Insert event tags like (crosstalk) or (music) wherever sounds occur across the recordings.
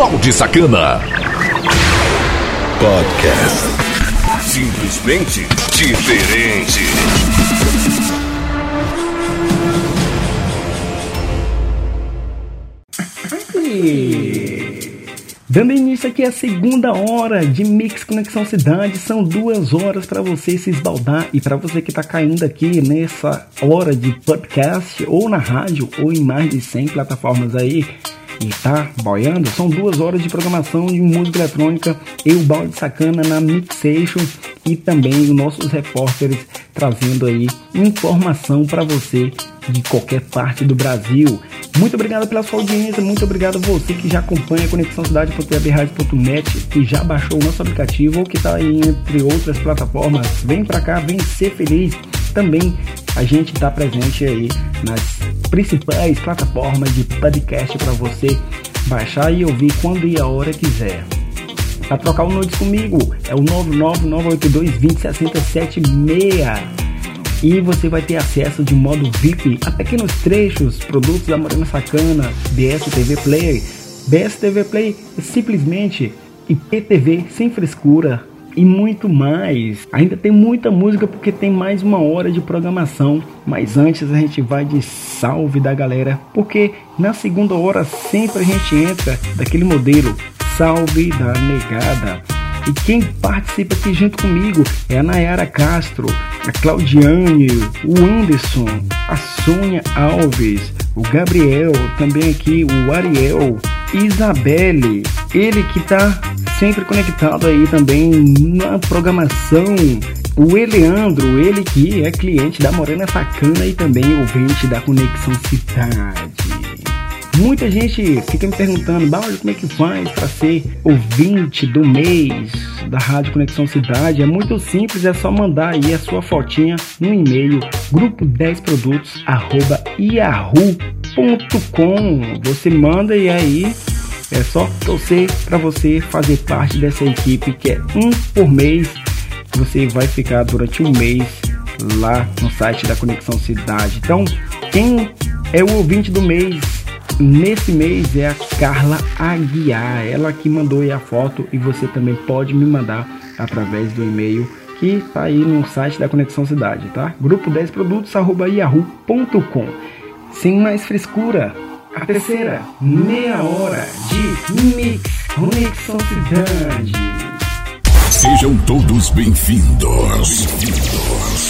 Balde Sacana. Podcast. Simplesmente diferente. Dando início aqui a segunda hora de Mix Conexão Cidade, são duas horas para você se esbaldar e para você que está caindo aqui nessa hora de podcast ou na rádio ou em mais de 100 plataformas aí e tá boiando, são duas horas de programação de música eletrônica e o balde sacana na Mixation e também os nossos repórteres trazendo aí informação para você de qualquer parte do Brasil. Muito obrigado pela sua audiência, muito obrigado a você que já acompanha a Conexão Cidade.webradio.net, que já baixou o nosso aplicativo ou que está entre outras plataformas. Vem para cá, vem ser feliz. Também a gente está presente aí nas principais plataformas de podcast para você baixar e ouvir quando e a hora quiser. Para trocar o noite comigo é o 99982206076 e você vai ter acesso de modo VIP a pequenos trechos, produtos da Morena Sacana, BSTV Player. BSTV Play é simplesmente IPTV sem frescura, e muito mais. Ainda tem muita música porque tem mais uma hora de programação. Mas antes a gente vai de salve da galera, porque na segunda hora sempre a gente entra daquele modelo salve da negada. E quem participa aqui junto comigo é a Nayara Castro, a Claudiane, o Anderson, a Sônia Alves, o Gabriel, também aqui o Ariel, Isabelle, ele que tá sempre conectado aí também na programação. O Eleandro, ele que é cliente da Morena Sacana e também ouvinte da Conexão Cidade. Muita gente fica me perguntando, Bárbara, como é que faz para ser ouvinte do mês da Rádio Conexão Cidade? É muito simples, é só mandar aí a sua fotinha no e-mail grupo 10 produtos arroba yahoo.com. Você manda e aí é só torcer para você fazer parte dessa equipe que é um por mês. Você vai ficar durante um mês lá no site da Conexão Cidade. Então, quem é o ouvinte do mês nesse mês é a Carla Aguiar. Ela que mandou aí a foto e você também pode me mandar através do e-mail que está aí no site da Conexão Cidade, tá? Grupo 10 produtos yahoo.com. Sem mais frescura, a terceira meia hora de Mix Conexão Cidade. Sejam todos bem-vindos. Bem-vindos.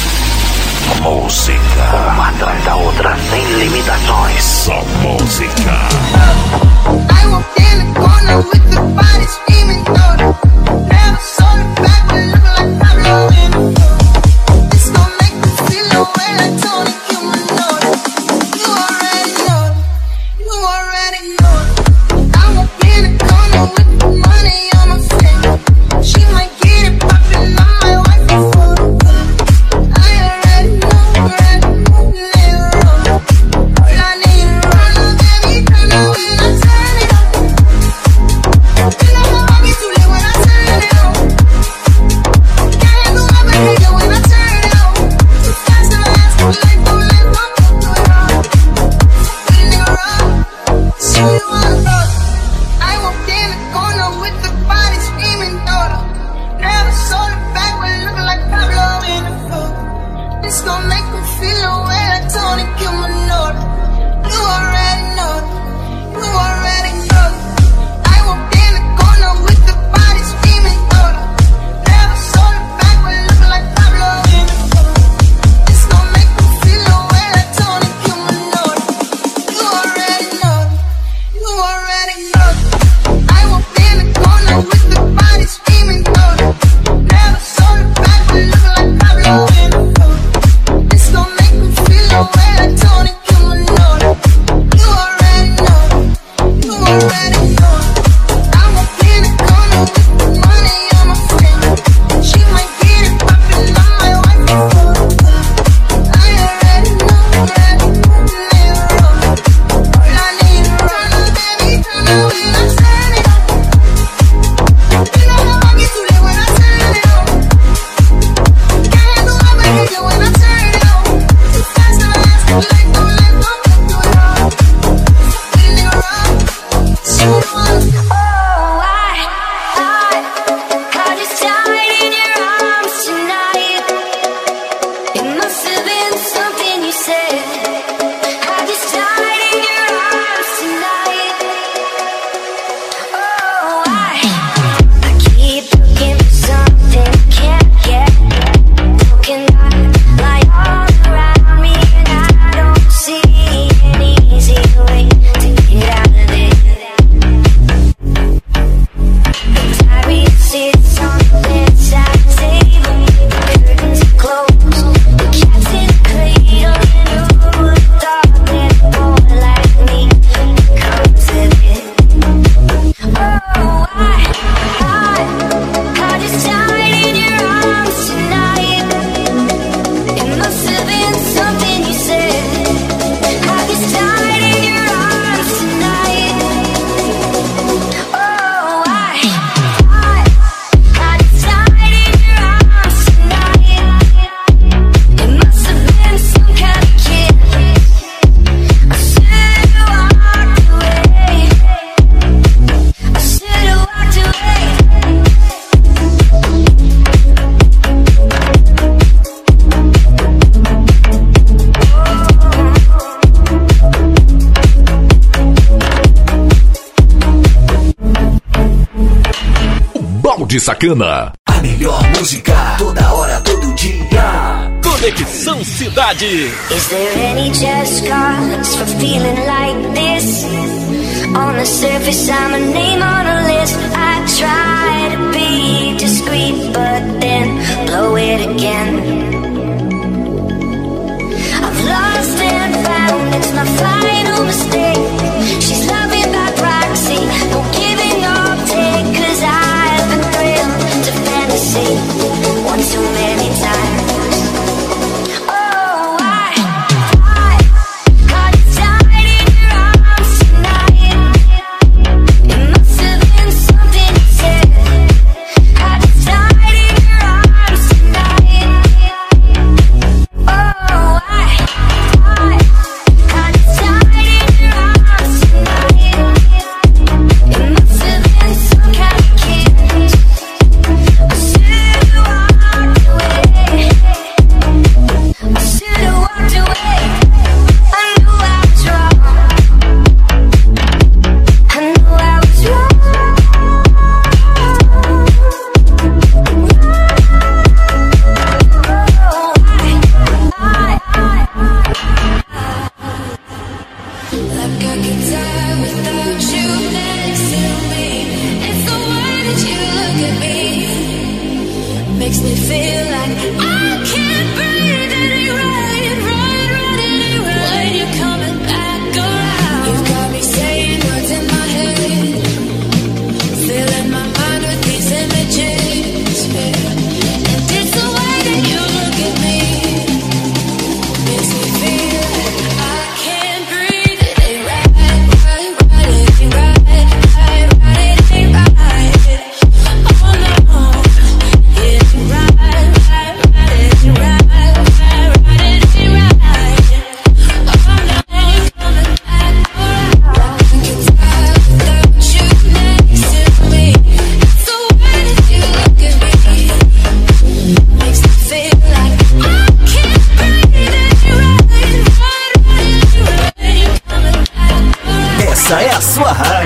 Música, uma atrás da outra, sem limitações. Só música. I walked in the corner with the body screaming, Never saw the back, but looking like Pablo in This gon' make me feel the way like Tony Cumanone. You already know, you already know. I walked in the corner with de Sacana. A melhor música, toda hora, todo dia. Conexão Cidade. Is there any just for feeling like this? On the surface, I'm a name on a list. I try to be discreet, but then blow it again. I've lost and found, it's my fire.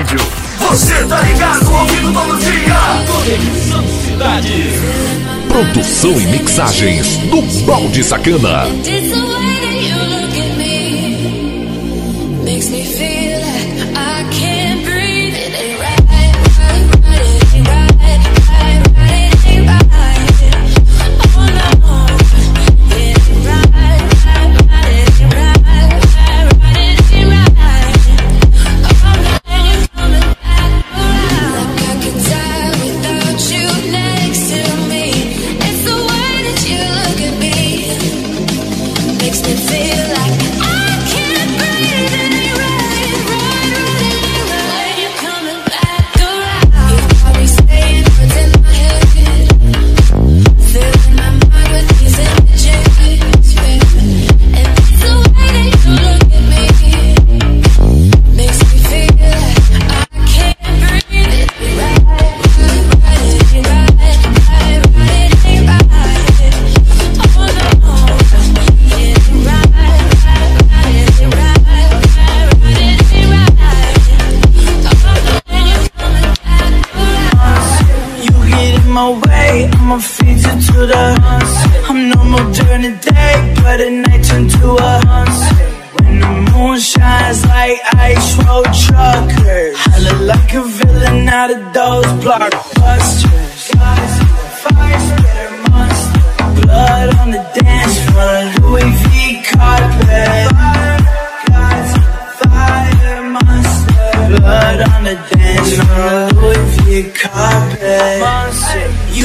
rádio. Você tá ligado, ouvindo todo dia. Conexão Cidade. Produção e mixagens do Balde Sacana.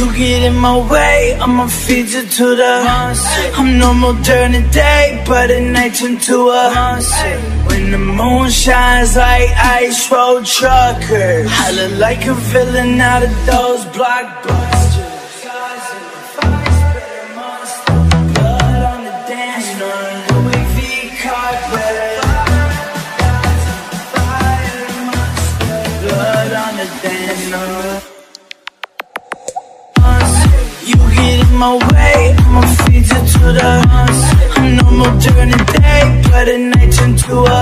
You get in my way I'ma feed you to the I'm normal during the day But at night turn to a monster. When the moon shines like ice road truckers. I look like a villain out of those blockbusters my way, I'ma to the I'm normal during the day, but at night turn to a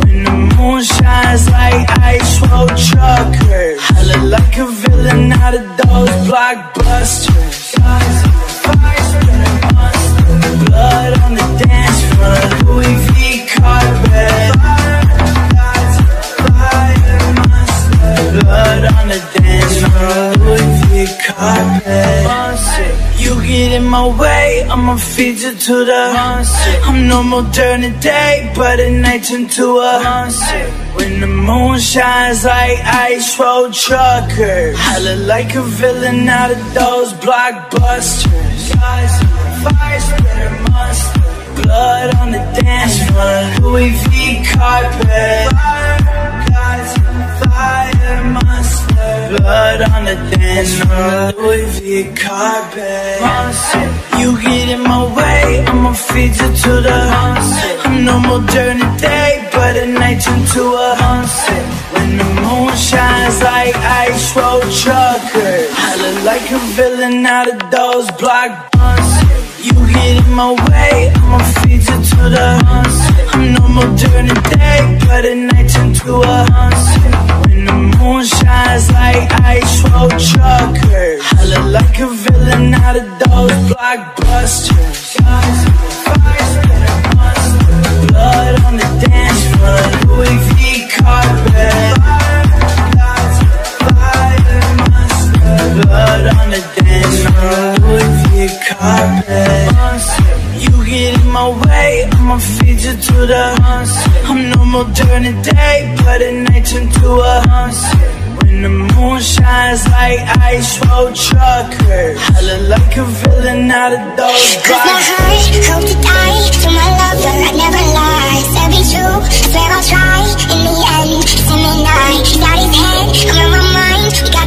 When the moon shines like ice road truckers. I look like a villain out of those blockbusters. Blood on the dance floor, Louis V carpet. Blood on the dance floor, Louis V carpet. In my way, I'ma feed you to the monster. I'm normal during the day, but at night turn to a monster. When the moon shines like ice road truckers. I look like a villain out of those blockbusters. Fire splitter monster. Blood on the dance floor, Louis V carpet. Fire Blood on the dance floor, Louis V. Carpet. Monster. You get in my way, I'ma feed you to the monster I'm no more during the day, but at night turn to a monster When the moon shines like ice road truckers. I look like a villain out of those blockbusters You get in my way, I'ma feed you to the I'm no more during the day, but at night turn to a the moon shines like ice road truckers. Look like a villain out of those blockbusters. Blood on the dance floor, Louis V carpet. Blood on the dance floor, Louis V carpet get in my way, I'ma feed you to the I'm normal during the day, but at night turn to a When the moon shines like ice road truckers. I look like a villain out of those Cause my heart hope to die To my lover, I never lie. Said be true, I swear I'll try. In the end, it's him and I He's out his head, I'm in my mind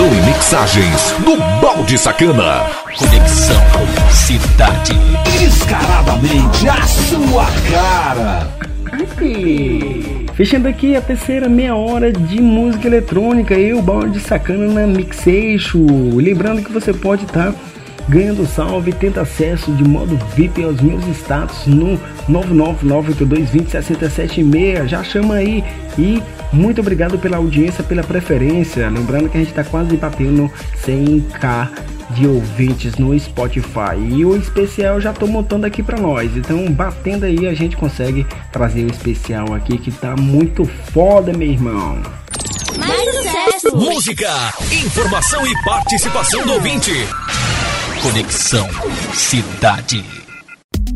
Produção e mixagens do Balde Sacana. Conexão Cidade. Descaradamente a sua cara. E Fechando aqui a terceira meia hora de música eletrônica, eu, Balde Sacana na Mixeixo. Lembrando que você pode estar ganhando salve, tendo acesso de modo VIP aos meus status no 99982206776. Já chama aí e muito obrigado pela audiência, pela preferência. Lembrando que a gente está quase batendo 100k de ouvintes no Spotify. E o especial já tô montando aqui para nós. Então, batendo aí, a gente consegue trazer o especial aqui que tá muito foda, meu irmão. Mais sucesso! Música, informação e participação do ouvinte. Conexão Cidade.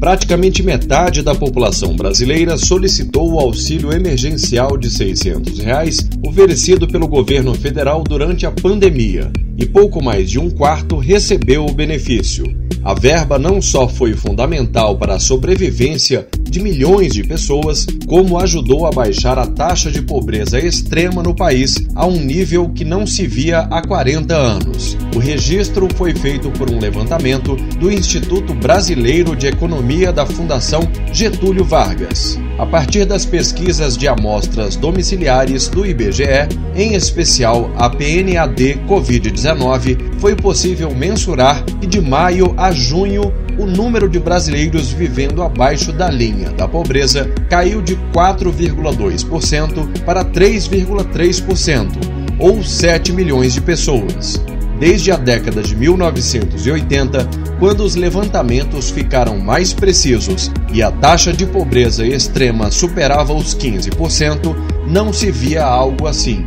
Praticamente metade da população brasileira solicitou o auxílio emergencial de 600 reais oferecido pelo governo federal durante a pandemia e pouco mais de um quarto recebeu o benefício. A verba não só foi fundamental para a sobrevivência de milhões de pessoas, como ajudou a baixar a taxa de pobreza extrema no país a um nível que não se via há 40 anos. O registro foi feito por um levantamento do Instituto Brasileiro de Economia da Fundação Getúlio Vargas. A partir das pesquisas de amostras domiciliares do IBGE, em especial a PNAD Covid-19, foi possível mensurar que de maio a junho o número de brasileiros vivendo abaixo da linha da pobreza caiu de 4,2% para 3,3%, ou 7 milhões de pessoas. Desde a década de 1980, quando os levantamentos ficaram mais precisos e a taxa de pobreza extrema superava os 15%, não se via algo assim.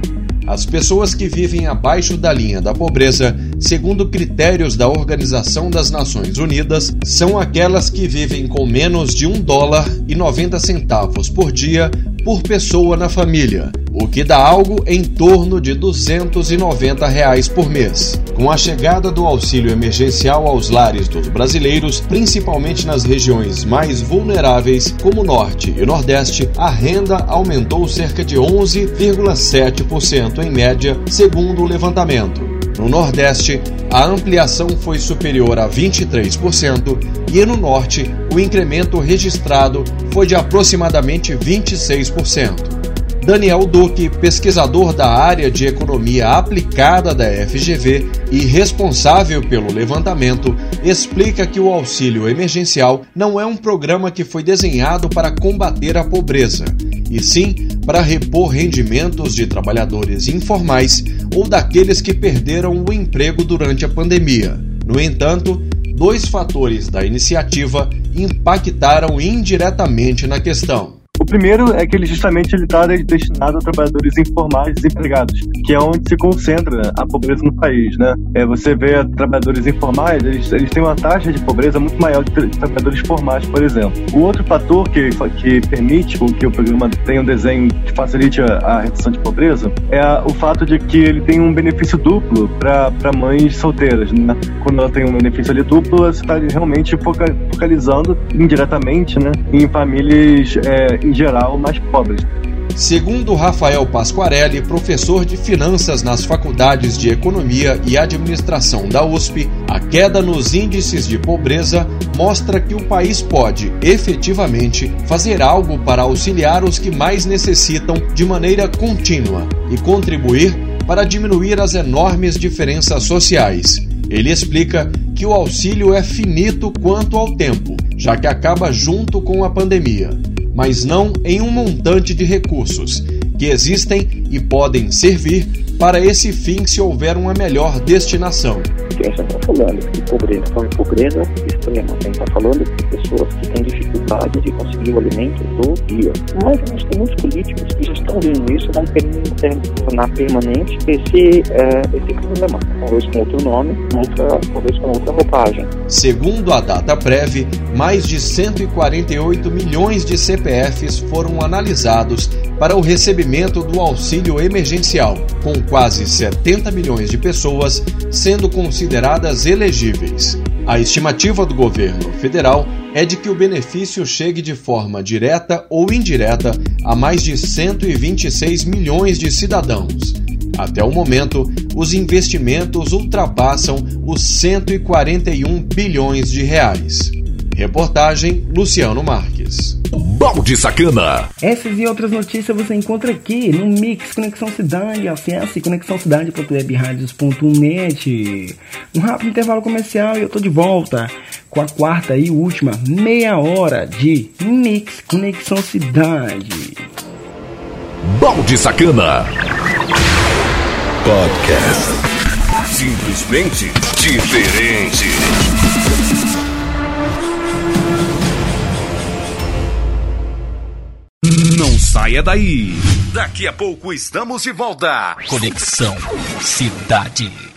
As pessoas que vivem abaixo da linha da pobreza, segundo critérios da Organização das Nações Unidas, são aquelas que vivem com menos de um dólar e 90 centavos por dia por pessoa na família, o que dá algo em torno de 290 reais por mês. Com a chegada do auxílio emergencial aos lares dos brasileiros, principalmente nas regiões mais vulneráveis, como Norte e Nordeste, a renda aumentou cerca de 11,7% em média, segundo o levantamento. No Nordeste, a ampliação foi superior a 23% e no Norte, o incremento registrado foi de aproximadamente 26%. Daniel Duque, pesquisador da área de economia aplicada da FGV e responsável pelo levantamento, explica que o auxílio emergencial não é um programa que foi desenhado para combater a pobreza, e sim para repor rendimentos de trabalhadores informais ou daqueles que perderam o emprego durante a pandemia. No entanto, dois fatores da iniciativa impactaram indiretamente na questão. O primeiro é que ele justamente está destinado a trabalhadores informais desempregados, que é onde se concentra a pobreza no país, né? É, você vê trabalhadores informais, eles, eles têm uma taxa de pobreza muito maior que trabalhadores formais, por exemplo. O outro fator que, que permite que o programa tenha um desenho que facilite a, a redução de pobreza é a, o fato de que ele tem um benefício duplo para mães solteiras, né? Quando ela tem um benefício ali duplo, você está realmente focalizando indiretamente, né, em famílias é, em geral, mais pobres. Segundo Rafael Pasquarelli, professor de finanças nas faculdades de Economia e Administração da USP, a queda nos índices de pobreza mostra que o país pode, efetivamente, fazer algo para auxiliar os que mais necessitam de maneira contínua e contribuir para diminuir as enormes diferenças sociais. Ele explica que o auxílio é finito quanto ao tempo, já que acaba junto com a pandemia mas não em um montante de recursos, que existem e podem servir para esse fim se houver uma melhor destinação. Quem está falando de pobreza, pobreza. Quem está falando de pessoas que têm dificuldade de conseguir o alimento do dia. Mas nós temos muitos políticos que estão vendo isso, vão tornar permanente esse, é, esse problema. Talvez com outro nome, outra, talvez com outra roupagem. Segundo a data prévia, mais de 148 milhões de CPFs foram analisados para o recebimento do auxílio emergencial, com quase 70 milhões de pessoas sendo consideradas elegíveis. A estimativa do governo federal é de que o benefício chegue de forma direta ou indireta a mais de 126 milhões de cidadãos. Até o momento, os investimentos ultrapassam os 141 bilhões de reais. Reportagem Luciano Marques. Balde Sacana. Essas e outras notícias você encontra aqui no Mix Conexão Cidade. Acesse conexãocidade.webradios.net. Um rápido intervalo comercial e eu tô de volta com a quarta e última meia hora de Mix Conexão Cidade. Balde Sacana. Podcast. Simplesmente diferente. Não saia daí. Daqui a pouco estamos de volta. Conexão Cidade.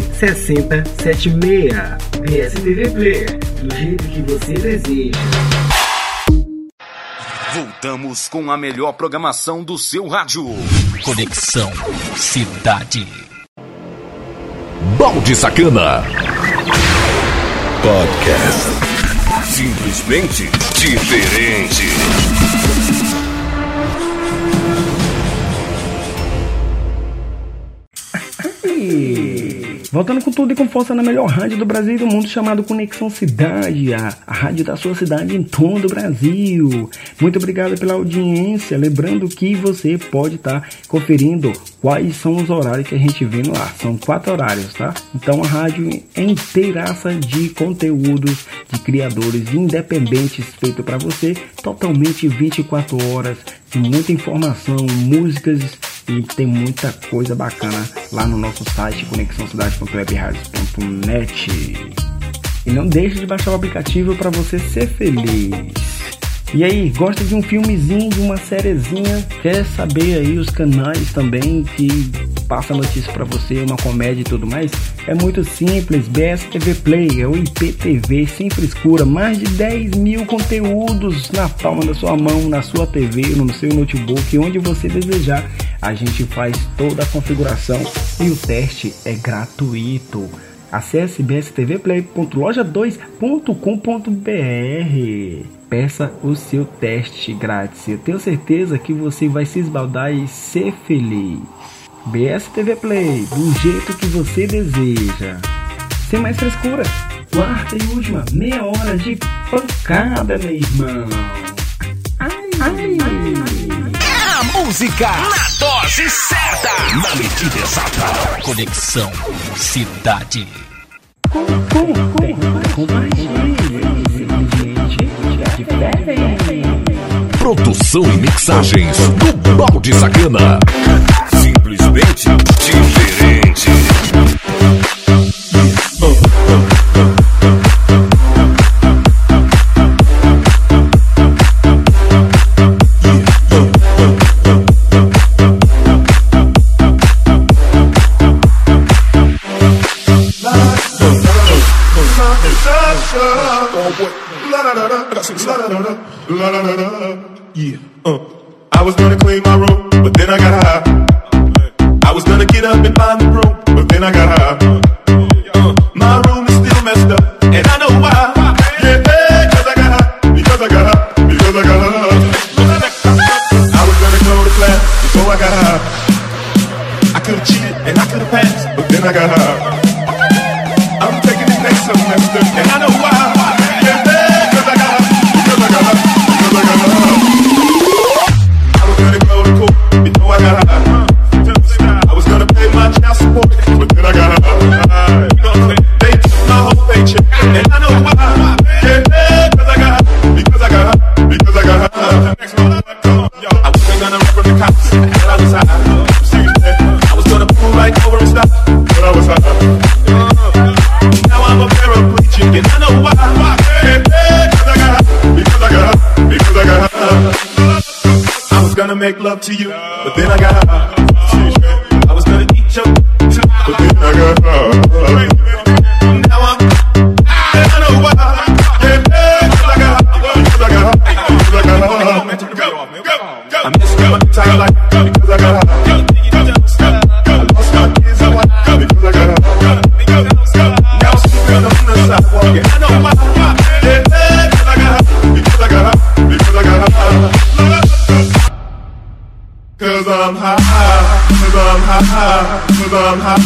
6076. BSTV Player, do jeito que você deseja. Voltamos com a melhor programação do seu rádio. Conexão Cidade. Balde Sacana. Podcast. Simplesmente diferente. Voltando com tudo e com força na melhor rádio do Brasil e do mundo, chamado Conexão Cidade, a, a rádio da sua cidade em todo o Brasil. Muito obrigado pela audiência. Lembrando que você pode estar tá conferindo quais são os horários que a gente vê no ar. São quatro horários, tá? Então a rádio é inteiraça de conteúdos de criadores independentes feito para você, totalmente 24 horas, de muita informação, músicas e tem muita coisa bacana lá no nosso site conexãocidade.webradios.net. E não deixe de baixar o aplicativo para você ser feliz. E aí, gosta de um filmezinho, de uma sériezinha? Quer saber aí os canais também que passa notícia para você, uma comédia e tudo mais? É muito simples, BS TV Play, é o IPTV sem frescura, mais de 10 mil conteúdos na palma da sua mão, na sua TV, no seu notebook, onde você desejar. A gente faz toda a configuração e o teste é gratuito. Acesse bstvplay.loja2.com.br. Peça o seu teste grátis. Eu tenho certeza que você vai se esbaldar e ser feliz. BSTV Play, do jeito que você deseja. Sem mais frescura. Quarta e última meia hora de pancada, meu irmão. A música na dose certa, na medida exata. Conexão Cidade. Produção e mixagens do Balde Sacana. Simplesmente diferente. Yeah. Uh. I was gonna clean my room, but then I got high. Was gonna get up and find the room, to you, I'm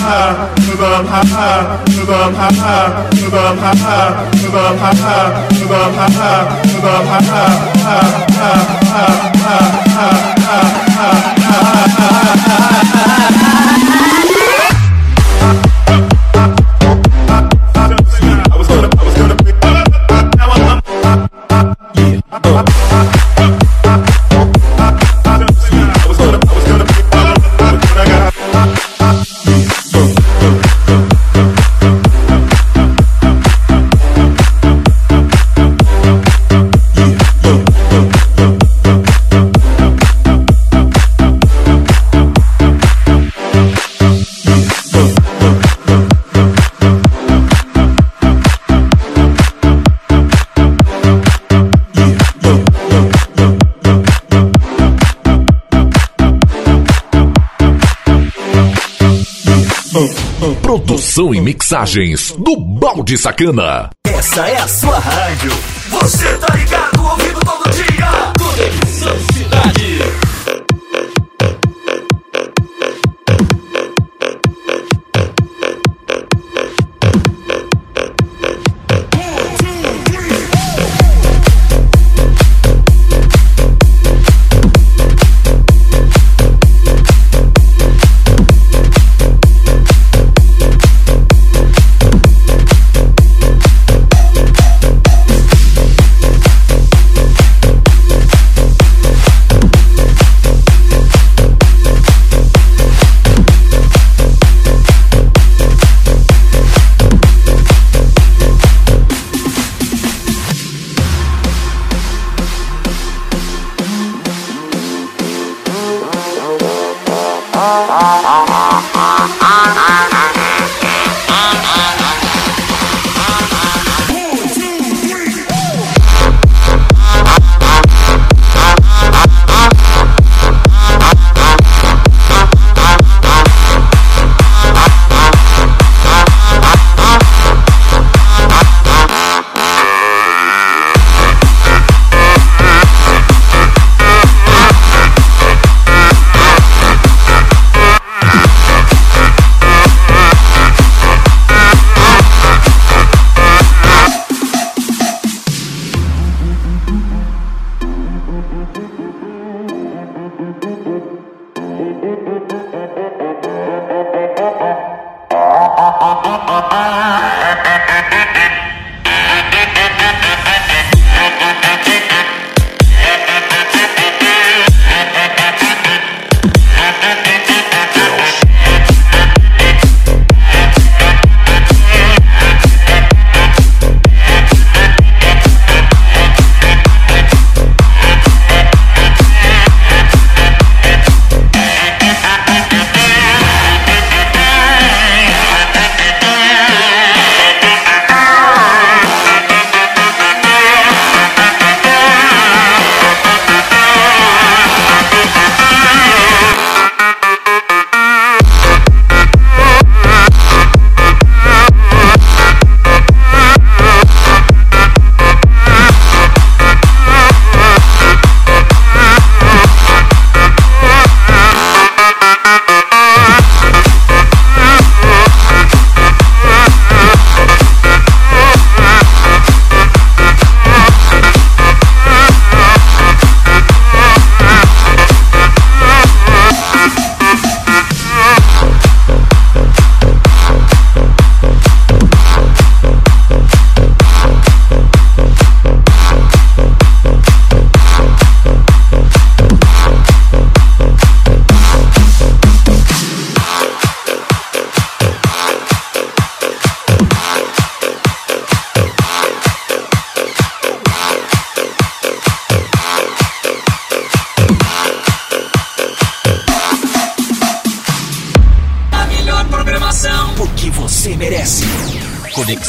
was gonna, I was gonna now I'm, yeah, mixagens do Balde Sacana. Essa é a sua rádio. Você tá ligado, ouvindo todo dia.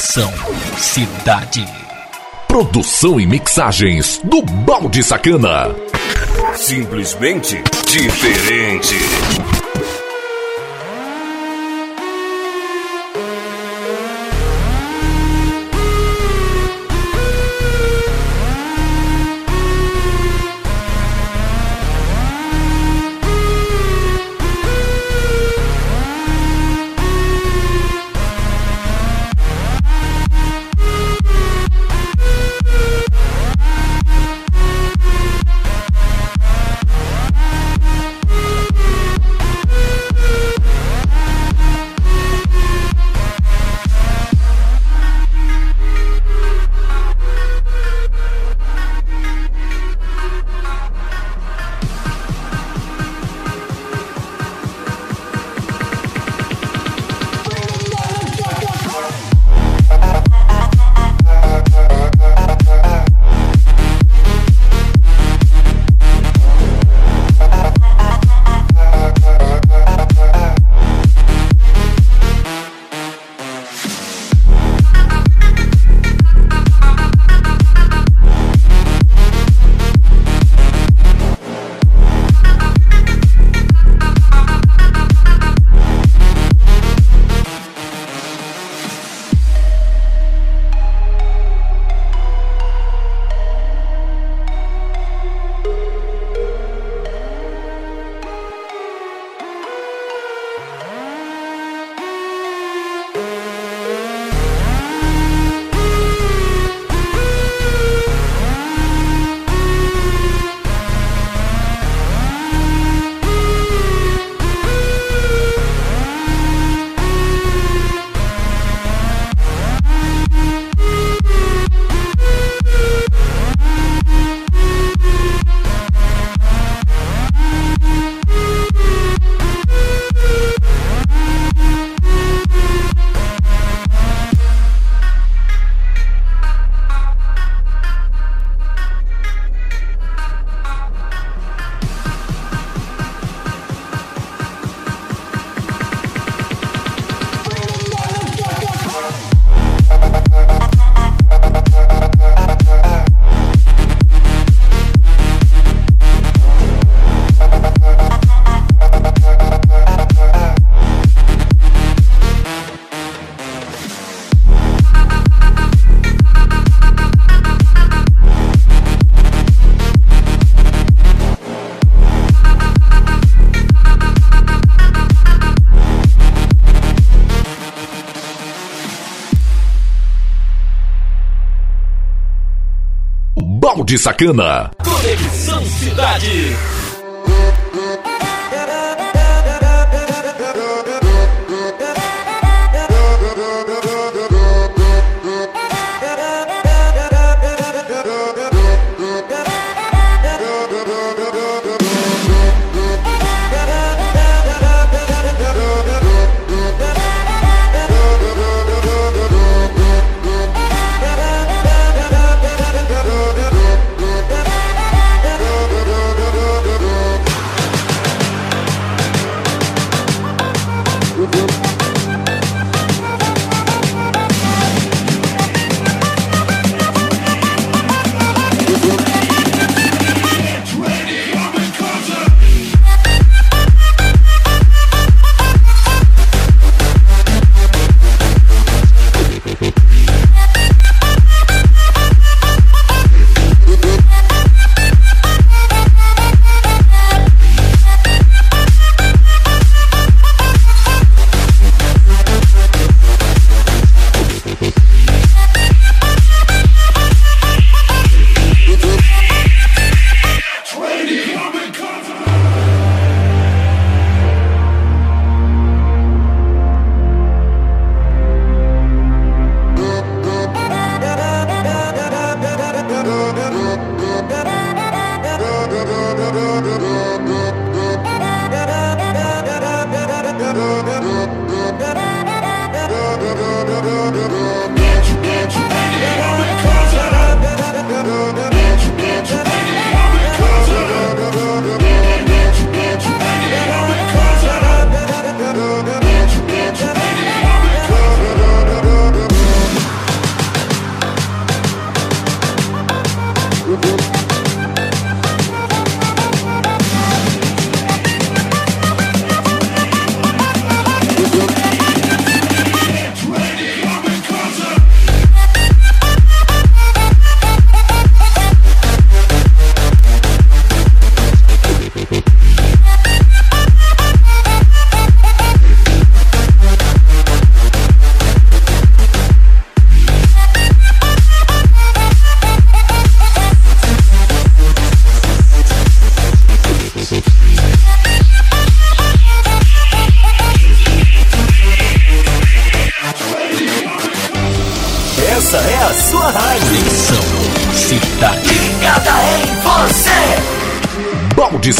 Conexão Cidade. Produção e mixagens do Balde Sacana. Simplesmente diferente. Sacana. Conexão Cidade.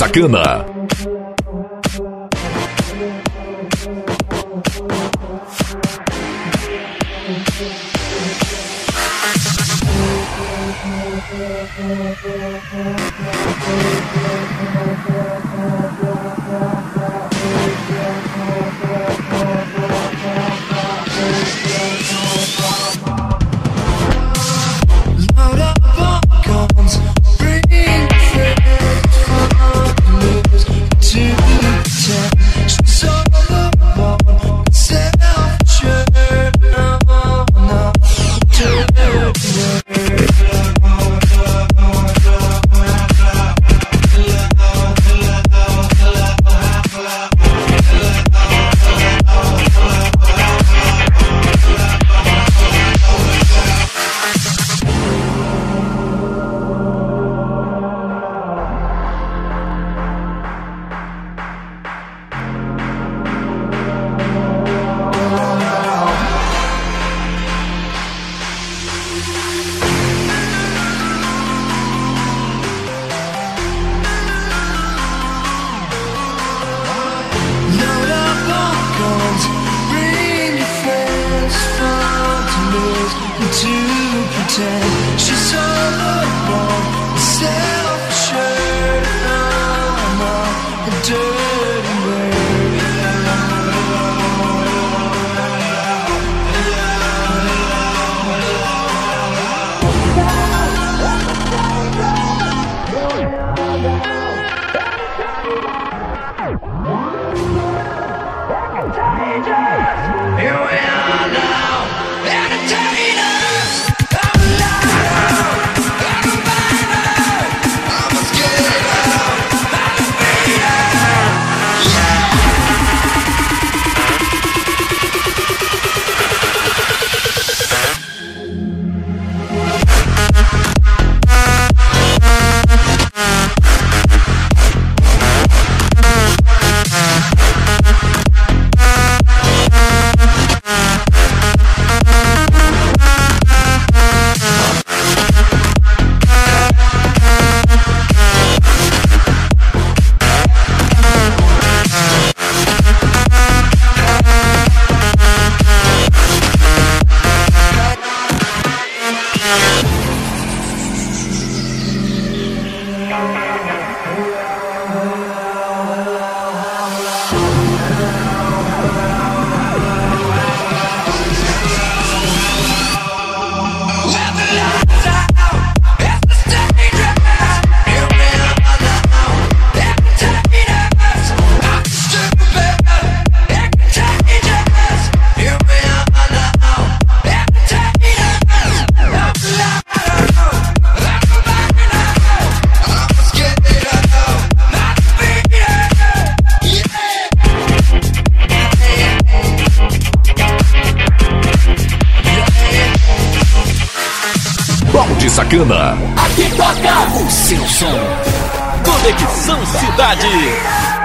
Sacana. Sacana. Aqui toca o seu som. Conexão Cidade.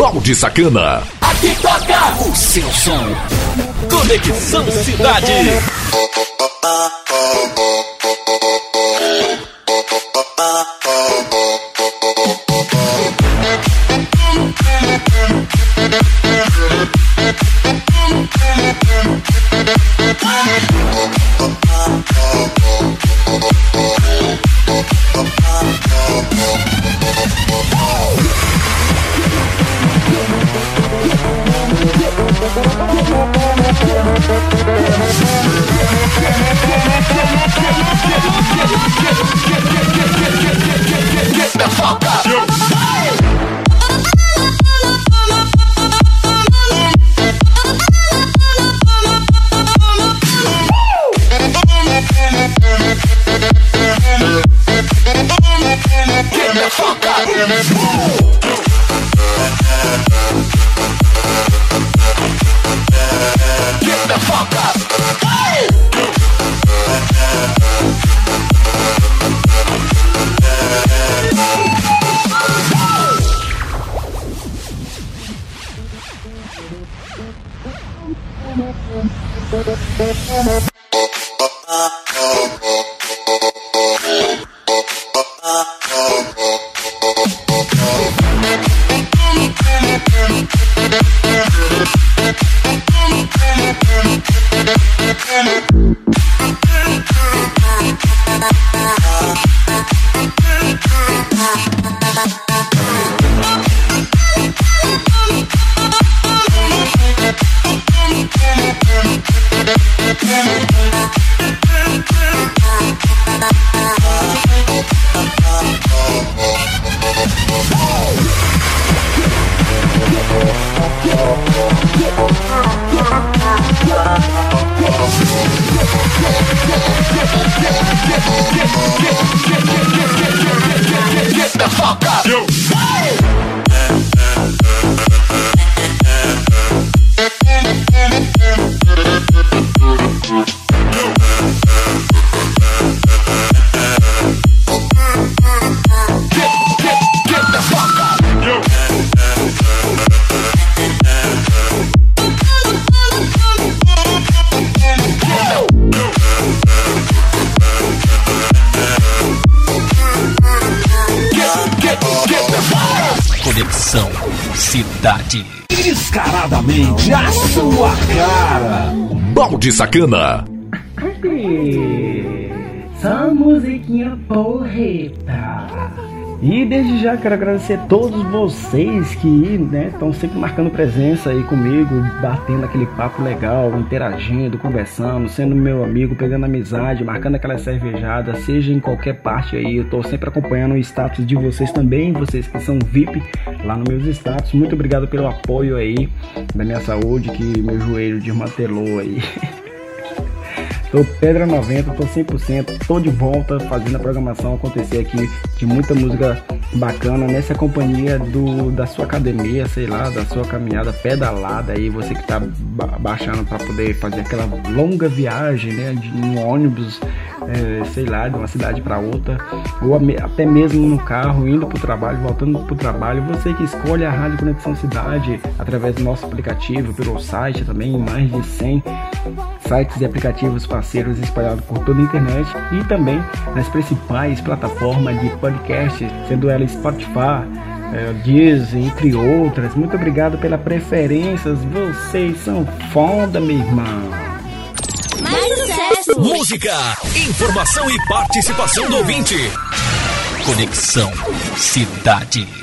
Balde Sacana. Aqui toca o seu som. Conexão Cidade. Balde Sacana. Essa musiquinha porreta. E desde já quero agradecer a todos vocês que estão sempre marcando presença aí comigo, batendo aquele papo legal, interagindo, conversando, sendo meu amigo, pegando amizade, marcando aquela cervejada, seja em qualquer parte aí. Eu tô sempre acompanhando o status de vocês também, vocês que são VIP lá nos meus status. Muito obrigado pelo apoio aí da minha saúde, que meu joelho desmantelou aí. (laughs) Tô Pedra 90, tô 100%, tô de volta fazendo a programação acontecer aqui de muita música bacana nessa companhia do da sua academia, sei lá, da sua caminhada pedalada aí, você que tá ba baixando para poder fazer aquela longa viagem, né, de um ônibus, é, sei lá, de uma cidade para outra, ou até mesmo no carro indo pro trabalho, voltando pro trabalho, você que escolhe a Rádio Conexão Cidade através do nosso aplicativo, pelo site também, mais de 100 sites e aplicativos parceiros espalhados por toda a internet e também nas principais plataformas de podcast, sendo ela Spotify, é, Disney, entre outras. Muito obrigado pela preferência, vocês são foda, meu irmão. Mais sucesso! Música, informação e participação do ouvinte. Conexão Cidade.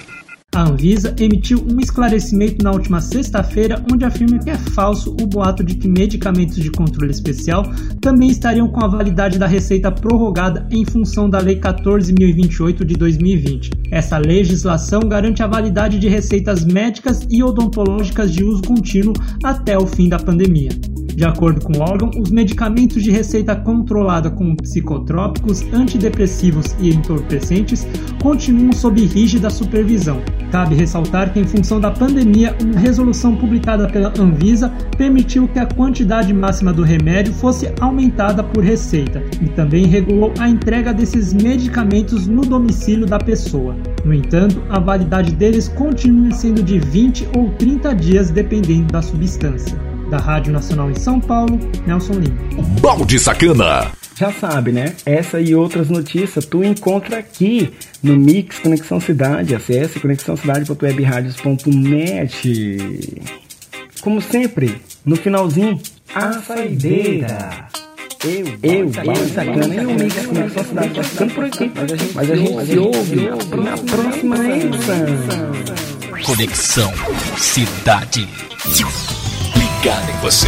A Anvisa emitiu um esclarecimento na última sexta-feira onde afirma que é falso o boato de que medicamentos de controle especial também estariam com a validade da receita prorrogada em função da Lei 14.028 de 2020. Essa legislação garante a validade de receitas médicas e odontológicas de uso contínuo até o fim da pandemia. De acordo com o órgão, os medicamentos de receita controlada como psicotrópicos, antidepressivos e entorpecentes continuam sob rígida supervisão. Cabe ressaltar que, em função da pandemia, uma resolução publicada pela Anvisa permitiu que a quantidade máxima do remédio fosse aumentada por receita e também regulou a entrega desses medicamentos no domicílio da pessoa. No entanto, a validade deles continua sendo de 20 ou 30 dias dependendo da substância. Da Rádio Nacional em São Paulo, Nelson Lima. Balde Sacana. Já sabe, né? Essa e outras notícias tu encontra aqui no Mix Conexão Cidade. Acesse conexãocidade.webrádios.net. Como sempre, no finalzinho, a saideira. Eu, eu, Balde Sacana e o Mix Conexão Cidade vai ficando por aqui. Mas a gente, mas a gente se ouve na próxima edição. Conexão Cidade. Ligado em você.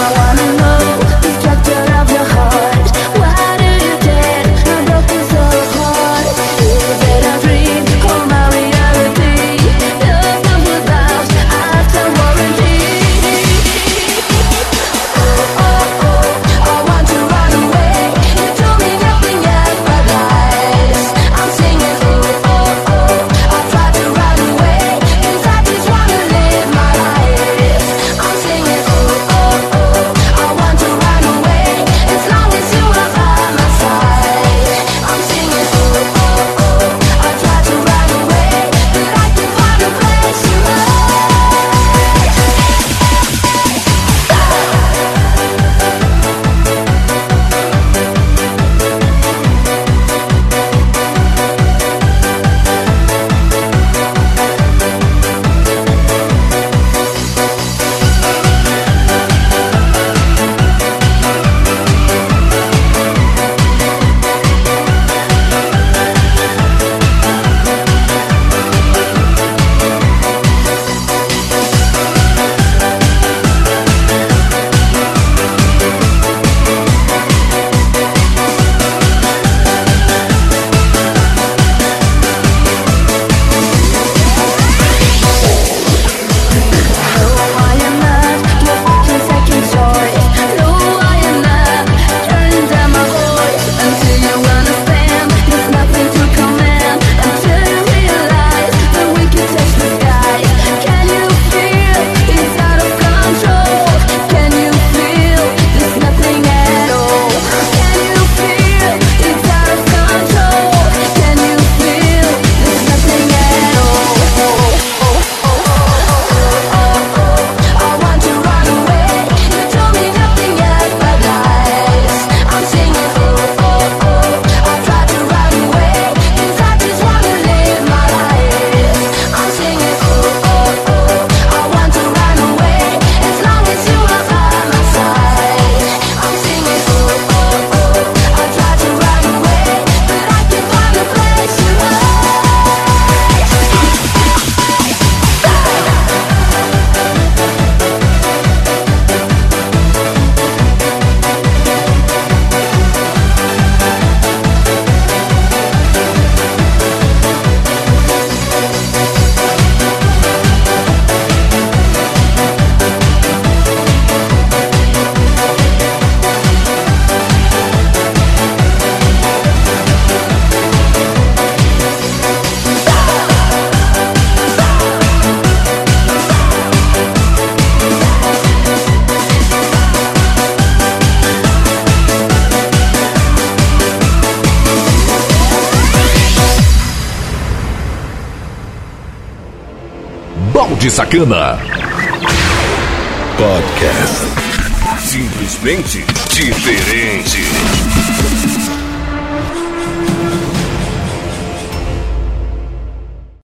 Balde Sacana. Podcast. Simplesmente diferente.